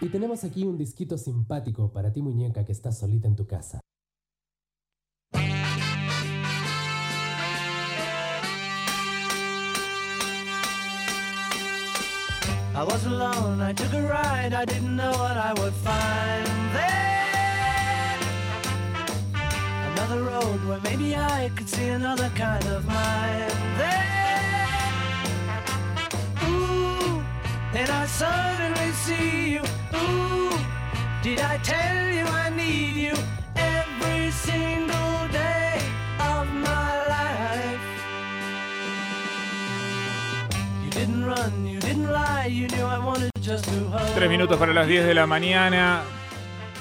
Y tenemos aquí un disquito simpático para ti muñeca que estás solita en tu casa. I was alone, I took a ride, I didn't know what I would find there. Another road where maybe I could see another kind of mind there. Ooh, and I suddenly see you. Did I tell you I need you. Tres minutos para las 10 de la mañana.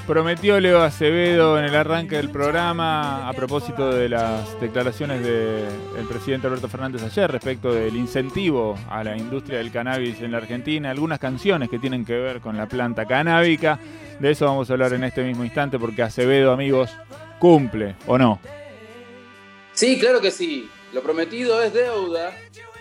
Prometió Leo Acevedo en el arranque del programa a propósito de las declaraciones del presidente Alberto Fernández ayer respecto del incentivo a la industria del cannabis en la Argentina, algunas canciones que tienen que ver con la planta canábica. De eso vamos a hablar en este mismo instante porque Acevedo, amigos, cumple o no. Sí, claro que sí. Lo prometido es deuda.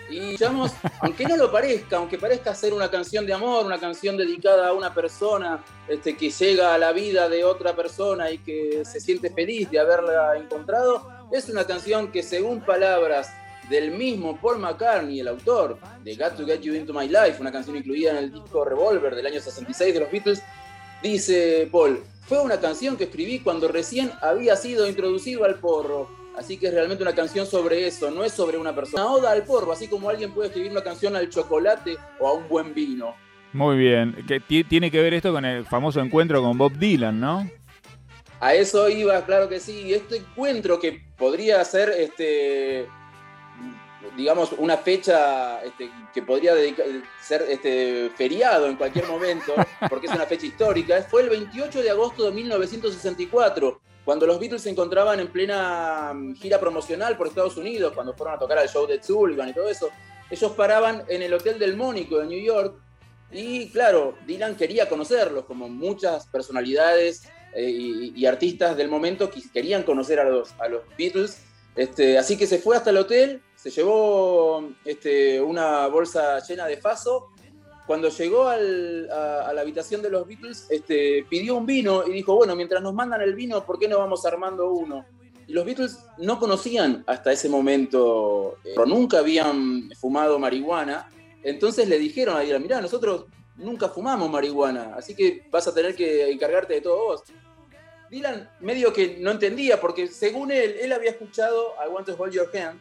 Y llamamos, aunque no lo parezca, aunque parezca ser una canción de amor, una canción dedicada a una persona este, que llega a la vida de otra persona y que se siente feliz de haberla encontrado, es una canción que según palabras del mismo Paul McCartney, el autor de Got to Get You Into My Life, una canción incluida en el disco Revolver del año 66 de los Beatles, dice Paul, fue una canción que escribí cuando recién había sido introducido al porro. Así que es realmente una canción sobre eso, no es sobre una persona. Una oda al porro, así como alguien puede escribir una canción al chocolate o a un buen vino. Muy bien. Que ti- tiene que ver esto con el famoso encuentro con Bob Dylan, ¿no? A eso iba, claro que sí. Y este encuentro que podría ser, este, digamos, una fecha este, que podría dedica- ser este, feriado en cualquier momento, porque es una fecha histórica, fue el 28 de agosto de 1964, cuando los Beatles se encontraban en plena mm, gira promocional por Estados Unidos, cuando fueron a tocar al show de Sullivan y todo eso. Ellos paraban en el Hotel del Mónico de New York y, claro, Dylan quería conocerlos, como muchas personalidades eh, y, y artistas del momento que querían conocer a los, a los Beatles. Este, así que se fue hasta el hotel, se llevó este, una bolsa llena de faso. Cuando llegó al- a, la habitación de los Beatles, este, pidió un vino y dijo, bueno, mientras nos mandan el vino, ¿por qué no vamos armando uno? Y los Beatles no conocían hasta ese momento, eh, nunca habían fumado marihuana, entonces le dijeron a Dylan, mirá, nosotros nunca fumamos marihuana, así que vas a tener que encargarte de todo vos. Dylan medio que no entendía, porque según él, él había escuchado I Want to Hold Your Hand,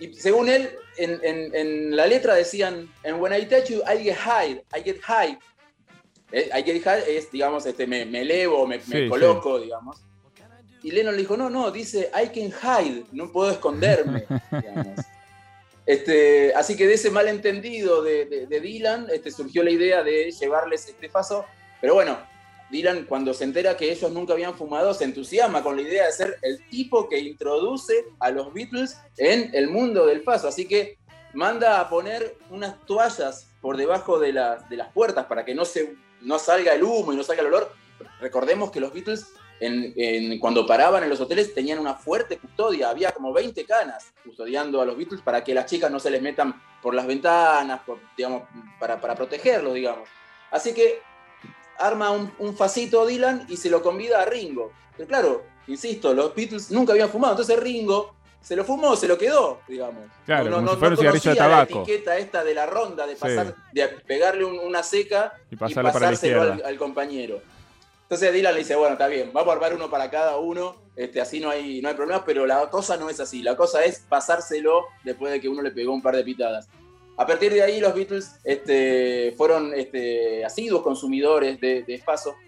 y según él, en, en- en la letra decían, And when I touch you, I get high, I get high. Eh, I get high es, digamos, este, me, me elevo, me, me Sí, coloco, digamos. Y Lennon le dijo, no, no, dice, I can hide, no puedo esconderme, digamos. Este, así que de ese malentendido de, de, de Dylan este, surgió la idea de llevarles este paso. Pero bueno, Dylan cuando se entera que ellos nunca habían fumado se entusiasma con la idea de ser el tipo que introduce a los Beatles en el mundo del paso. Así que manda a poner unas toallas por debajo de, las- de las puertas para que no, se, no salga el humo y no salga el olor. Recordemos que los Beatles en- en- cuando paraban en los hoteles tenían una fuerte custodia, había como 20 canas custodiando a los Beatles para que las chicas no se les metan por las ventanas, por- digamos, para, para protegerlos, digamos. Así que arma un, un facito Dylan y se lo convida a Ringo. Pero claro, insisto, los Beatles nunca habían fumado, entonces Ringo se lo fumó, se lo quedó, digamos. Claro, como si fuera un cigarrillo de conocía tabaco. La etiqueta esta de la ronda, de Sí. pasar, de pegarle un- una seca Y la pasárselo al, al compañero. Entonces Dylan le dice, bueno, está bien, vamos a armar uno para cada uno, este, así no hay, no hay problema, pero la cosa no es así, la cosa es pasárselo después de que uno le pegó un par de pitadas. A partir de ahí los Beatles este, fueron este, asiduos consumidores de, de.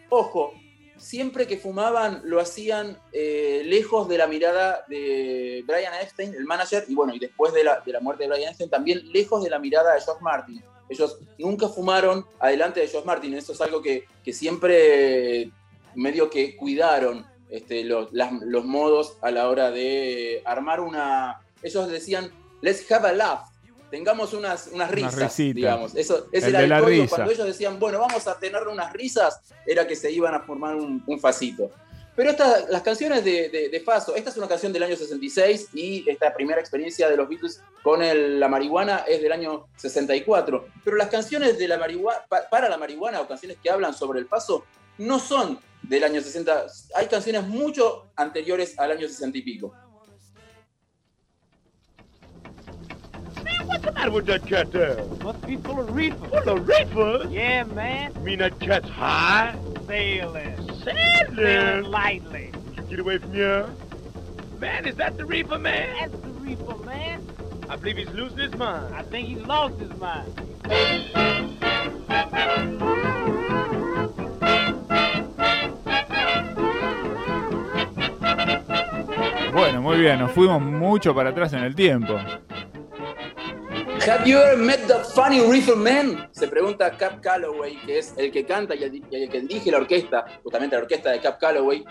Ojo, siempre que fumaban lo hacían eh, lejos de la mirada de Brian Epstein, el manager, y bueno, y después de la, muerte de Brian Epstein, también lejos de la mirada de George Martin. Ellos nunca fumaron adelante de George Martin, eso es algo que, siempre medio que cuidaron este, los modos a la hora de armar una... Ellos decían, let's have a laugh, tengamos unas, unas risas, risita. digamos. Eso, ese El era de el la código. risa. Cuando ellos decían, bueno, vamos a tener unas risas, era que se iban a formar un, un facito. Pero estas, las canciones de, de, Faso, esta es una canción del año 66 y esta primera experiencia de los Beatles con la marihuana es del año 64. Pero las canciones de la marihuana, para la marihuana o canciones que hablan sobre el paso no son del año 60. Hay canciones mucho anteriores al año 60 y pico. What's the matter with that cat there? Must be full of reefer. Full of reefer? Yeah, man. You mean that cat's high? Sailing. Sailing? Sailing lightly. You get away from here. Man, is that the reefer, man? That's the reefer, man. I believe he's losing his mind. I think he's lost his mind. Bueno, muy bien, nos fuimos mucho para atrás en el tiempo. Have you ever met the funny reefer man? Se pregunta Cap Calloway, que es el que canta y el, que dirige la orquesta, justamente la orquesta de Cap Calloway.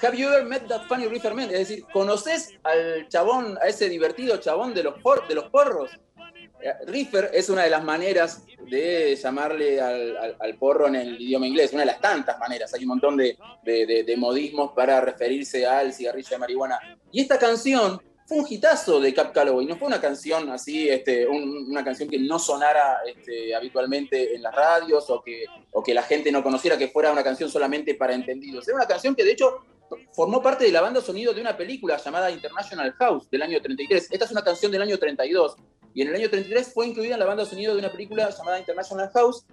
Have you ever met that funny reefer man? Es decir, ¿conoces al chabón, a ese divertido chabón de los, de los porros? Eh, reefer es una de las maneras de llamarle al, porro en el idioma inglés, una de las tantas maneras. Hay un montón de, de modismos para referirse al cigarrillo de marihuana. Y esta canción fue un hitazo de Cap Calloway, no fue una canción así, este, una canción que no sonara este, habitualmente en las radios o que, o que la gente no conociera que fuera una canción solamente para entendidos. Era una canción que de hecho formó parte de la banda sonido de una película llamada International House del año 33. Esta es una canción del año 32 y en el año 33 fue incluida en la banda sonido de una película llamada International House.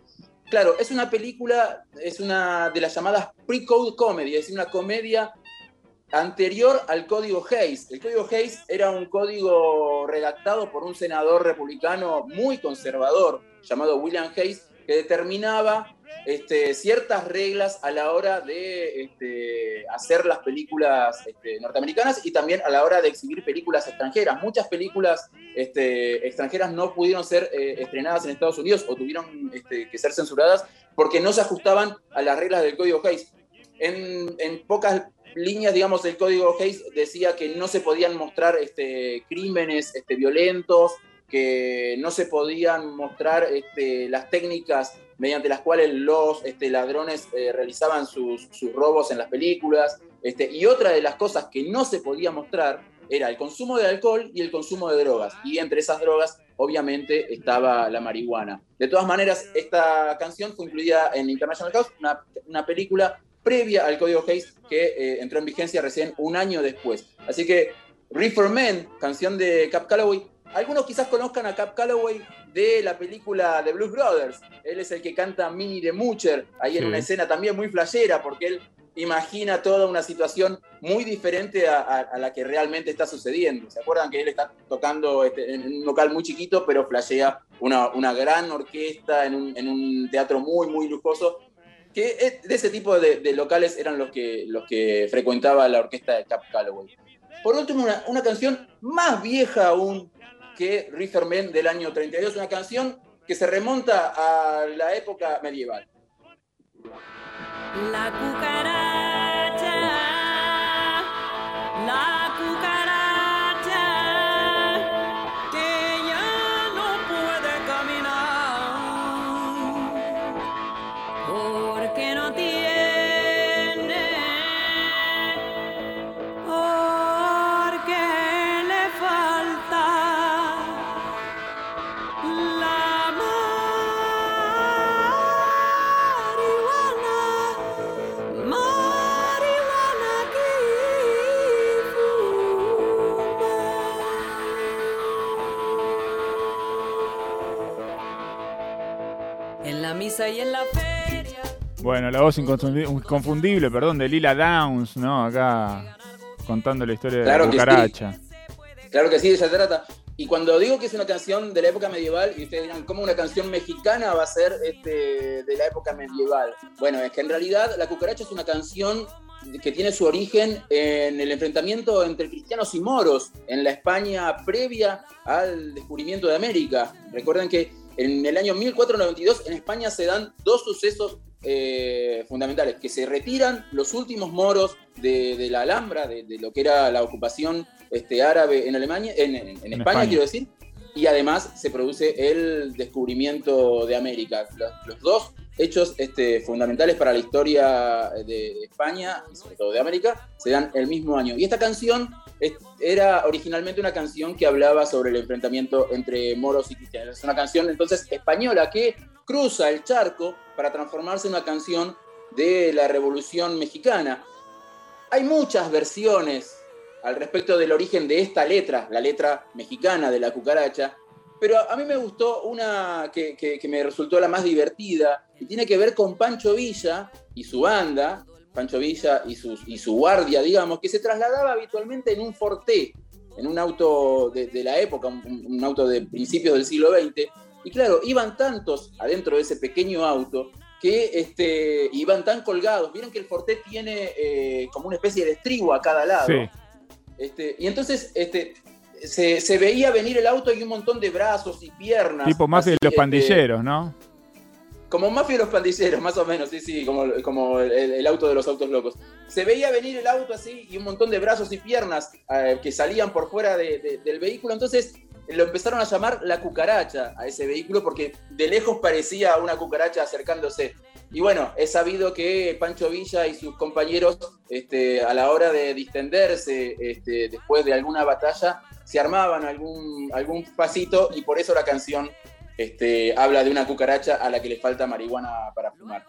Claro, es una película, es una de las llamadas pre-code comedy, es decir, una comedia anterior al código Hayes. El código Hayes era un código redactado por un senador republicano muy conservador llamado William Hayes, que determinaba este, ciertas reglas a la hora de este, hacer las películas este, norteamericanas y también a la hora de exhibir películas extranjeras. Muchas películas extranjeras no pudieron ser eh, estrenadas en Estados Unidos o tuvieron que ser censuradas porque no se ajustaban a las reglas del código Hayes. En, en pocas líneas, digamos, el código Hayes decía que no se podían mostrar este, crímenes este, violentos, que no se podían mostrar este, las técnicas mediante las cuales los ladrones eh, realizaban sus, robos en las películas. Este, y otra de las cosas que no se podía mostrar era el consumo de alcohol y el consumo de drogas. Y entre esas drogas, obviamente, estaba la marihuana. De todas maneras, esta canción fue incluida en International House, una película previa al código Hayes que eh, entró en vigencia recién un año después. Así que Reefer Man, canción de Cap Calloway. Algunos quizás conozcan a Cap Calloway de la película The Blues Brothers. Él es el que canta Minnie de Mucher, ahí en una escena también muy flashera, porque él imagina toda una situación muy diferente a, la que realmente está sucediendo. ¿Se acuerdan que él está tocando este, en un local muy chiquito, pero flashea una, una gran orquesta en un, en un teatro muy, muy lujoso? Que de ese tipo de, locales eran los que, los que frecuentaba la orquesta de Cap Calloway. Por último, una, canción más vieja aún que Man del año 32, una canción que se remonta a la época medieval. La cucaracha, la Bueno, la voz inconfundible, perdón, de Lila Downs, ¿no? Acá contando la historia de la cucaracha. Claro que sí, de ella trata. Y cuando digo que es una canción de la época medieval, y ustedes dirán, ¿cómo una canción mexicana va a ser este, de la época medieval? Bueno, es que en realidad La Cucaracha es una canción que tiene su origen en el enfrentamiento entre cristianos y moros en la España previa al descubrimiento de América. Recuerden que en el año 1492 en España se dan dos sucesos eh, fundamentales, que se retiran los últimos moros de, la Alhambra, de, lo que era la ocupación este, árabe en Alemania, en, España, quiero decir, y además se produce el descubrimiento de América. Los, dos hechos este, fundamentales para la historia de, de España y sobre todo de América se dan el mismo año. Y esta canción es- era originalmente una canción que hablaba sobre el enfrentamiento entre moros y cristianos. Es una canción entonces española que cruza el charco para transformarse en una canción de la Revolución Mexicana. Hay muchas versiones al respecto del origen de esta letra, la letra mexicana de la cucaracha, pero a mí me gustó una que, que- me resultó la más divertida y tiene que ver con Pancho Villa y su banda, Pancho Villa y, sus, y su guardia, digamos, que se trasladaba habitualmente en un Forté, en un auto de, de la época, un, un auto de principios del siglo XX. Y claro, iban tantos adentro de ese pequeño auto que este, iban tan colgados. Vieron que el Forté tiene eh, como una especie de estribo a cada lado. Sí. Este, y entonces este, se, se veía venir el auto y un montón de brazos y piernas. Tipo mafia de los este, pandilleros, ¿no? como mafia de los pandilleros, más o menos, sí, sí, como, como el, el auto de los autos locos. Se veía venir el auto así y un montón de brazos y piernas eh, que salían por fuera de- de- del vehículo. Entonces lo empezaron a llamar la cucaracha a ese vehículo porque de lejos parecía una cucaracha acercándose. Y bueno, es sabido que Pancho Villa y sus compañeros, este, a la hora de distenderse este, después de alguna batalla, se armaban algún, algún pasito y por eso la canción este, habla de una cucaracha a la que le falta marihuana para fumar.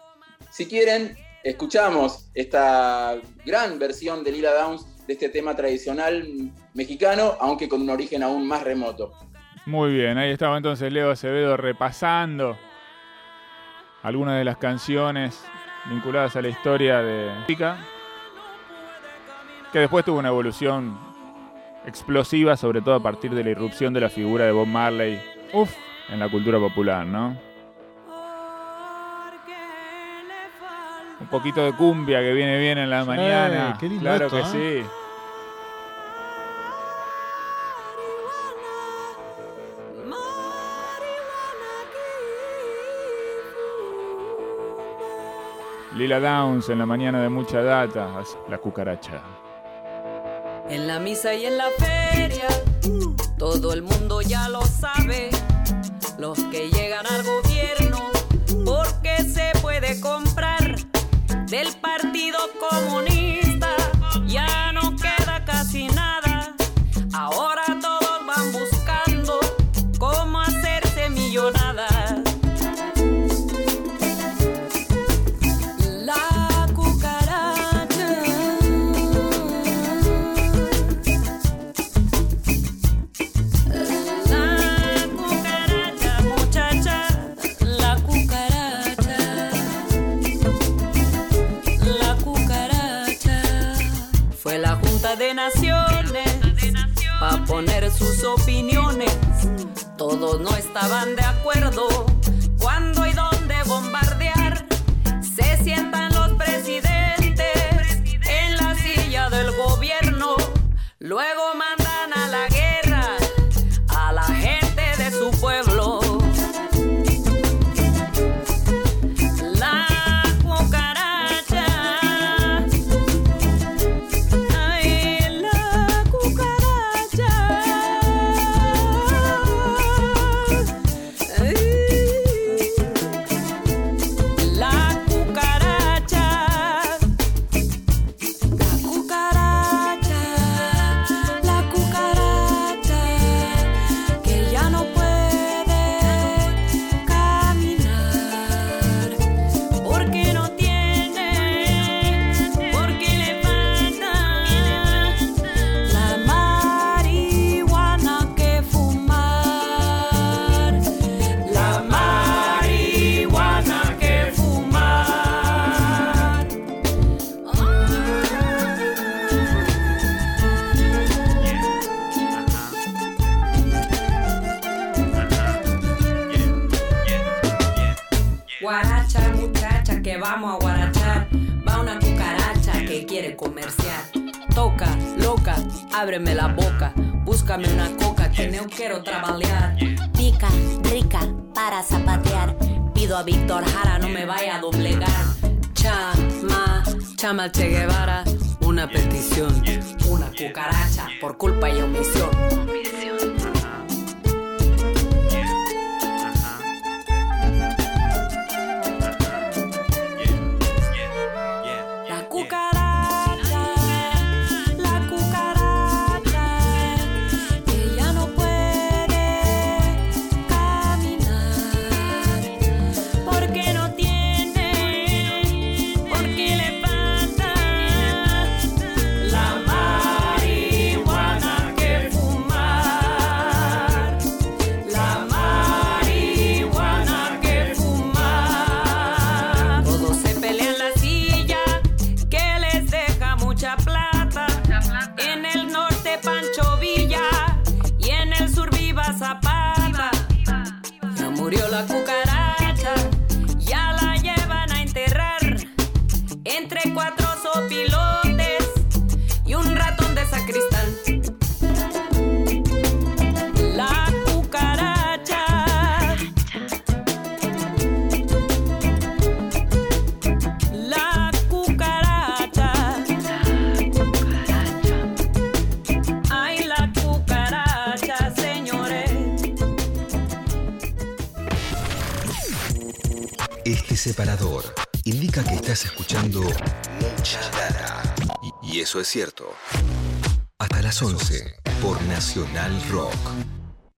Si quieren, escuchamos esta gran versión de Lila Downs de este tema tradicional mexicano, aunque con un origen aún más remoto. Muy bien, ahí estaba entonces Leo Acevedo repasando algunas de las canciones vinculadas a la historia de música, que después tuvo una evolución explosiva, sobre todo a partir de la irrupción de la figura de Bob Marley Uf, en la cultura popular, ¿no? Un poquito de cumbia que viene bien en la Sí, mañana. qué lindo claro esto, que ¿eh? sí. Lila Downs en la mañana de mucha data, la cucaracha. En la misa y en la feria, todo el mundo ya lo sabe. Los que llegan al gobierno, porque se puede comprar del Partido Comunista, De Naciones para poner sus opiniones. Todos no estaban de acuerdo vamos a guarachar. Va una cucaracha que quiere comerciar. Toca, loca, ábreme la boca. Búscame una coca que no quiero trabajar. Pica, rica, para zapatear. Pido a Víctor Jara, no me vaya a doblegar. Chama, chama Che Guevara. Una petición, una cucaracha por culpa y omisión. Indica que estás escuchando mucha data. Y, y eso es cierto. Hasta las 11 por Nacional Rock.